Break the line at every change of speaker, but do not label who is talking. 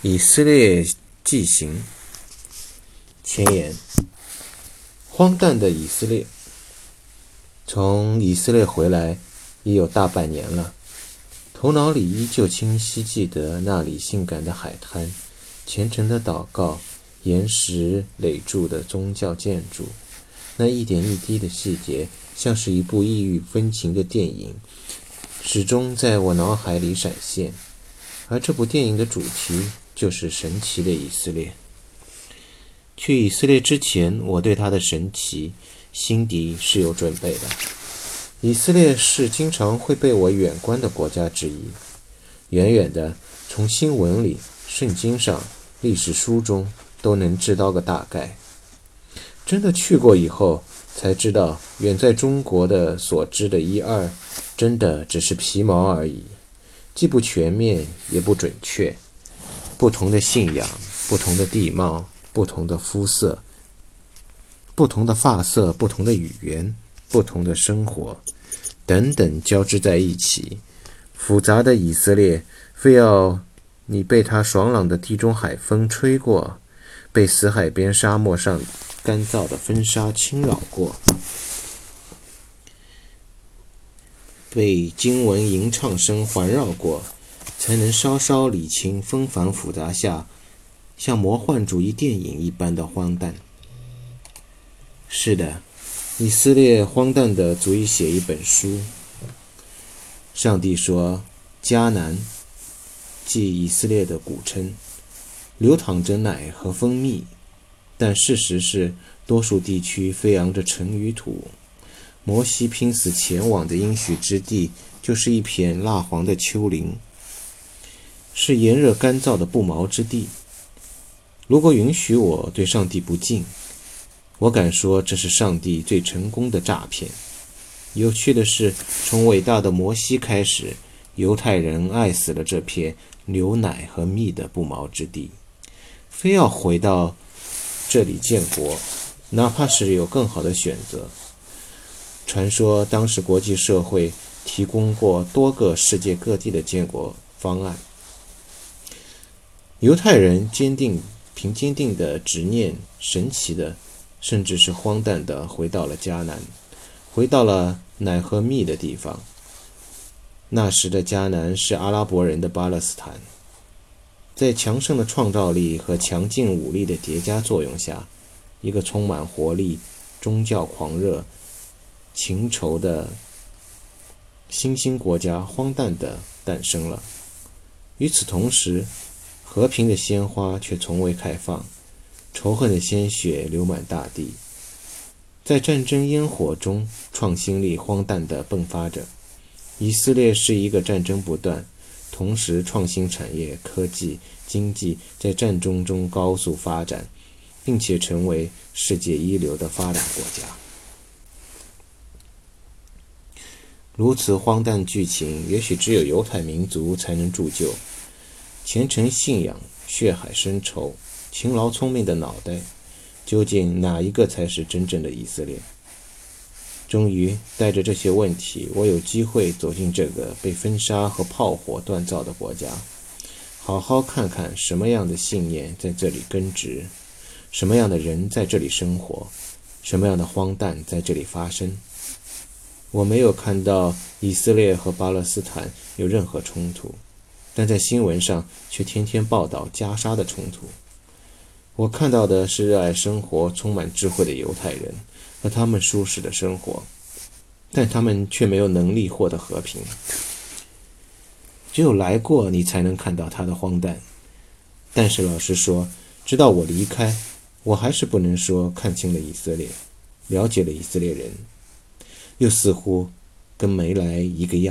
以色列纪行前言：荒诞的以色列。从以色列回来已有大半年了，头脑里依旧清晰记得那里性感的海滩、虔诚的祷告、岩石垒筑的宗教建筑，那一点一滴的细节，像是一部异域风情的电影，始终在我脑海里闪现。而这部电影的主题。就是神奇的以色列。去以色列之前，我对他的神奇心底是有准备的。以色列是经常会被我远观的国家之一，远远的从新闻里、圣经上、历史书中都能知道个大概。真的去过以后，才知道远在中国的所知的一二，真的只是皮毛而已，既不全面，也不准确。不同的信仰，不同的地貌，不同的肤色，不同的发色，不同的语言，不同的生活，等等交织在一起，复杂的以色列，非要你被它爽朗的地中海风吹过，被死海边沙漠上干燥的风沙侵扰过，被经文吟唱声环绕过。才能稍稍理清纷繁复杂下像魔幻主义电影一般的荒诞。是的，以色列荒诞的足以写一本书。上帝说：“迦南，即以色列的古称，流淌着奶和蜂蜜，但事实是，多数地区飞扬着尘与土。摩西拼死前往的应许之地，就是一片蜡黄的丘陵。”是炎热干燥的不毛之地。如果允许我对上帝不敬，我敢说这是上帝最成功的诈骗。有趣的是，从伟大的摩西开始，犹太人爱死了这片牛奶和蜜的不毛之地，非要回到这里建国，哪怕是有更好的选择。传说当时国际社会提供过多个世界各地的建国方案。犹太人坚定凭坚定的执念，神奇的，甚至是荒诞的，回到了迦南，回到了奶和蜜的地方。那时的迦南是阿拉伯人的巴勒斯坦，在强盛的创造力和强劲武力的叠加作用下，一个充满活力、宗教狂热、情仇的新兴国家荒诞的诞生了。与此同时，和平的鲜花却从未开放，仇恨的鲜血流满大地，在战争烟火中，创新力荒诞地迸发着。以色列是一个战争不断，同时创新产业、科技、经济在战争中高速发展，并且成为世界一流的发展国家。如此荒诞剧情，也许只有犹太民族才能铸就。虔诚信仰、血海深仇、勤劳聪明的脑袋，究竟哪一个才是真正的以色列？终于带着这些问题，我有机会走进这个被风沙和炮火锻造的国家，好好看看什么样的信念在这里根植，什么样的人在这里生活，什么样的荒诞在这里发生。我没有看到以色列和巴勒斯坦有任何冲突。但在新闻上却天天报道加沙的冲突。我看到的是热爱生活、充满智慧的犹太人和他们舒适的生活，但他们却没有能力获得和平。只有来过，你才能看到他的荒诞。但是老实说，直到我离开，我还是不能说看清了以色列，了解了以色列人，又似乎跟没来一个样。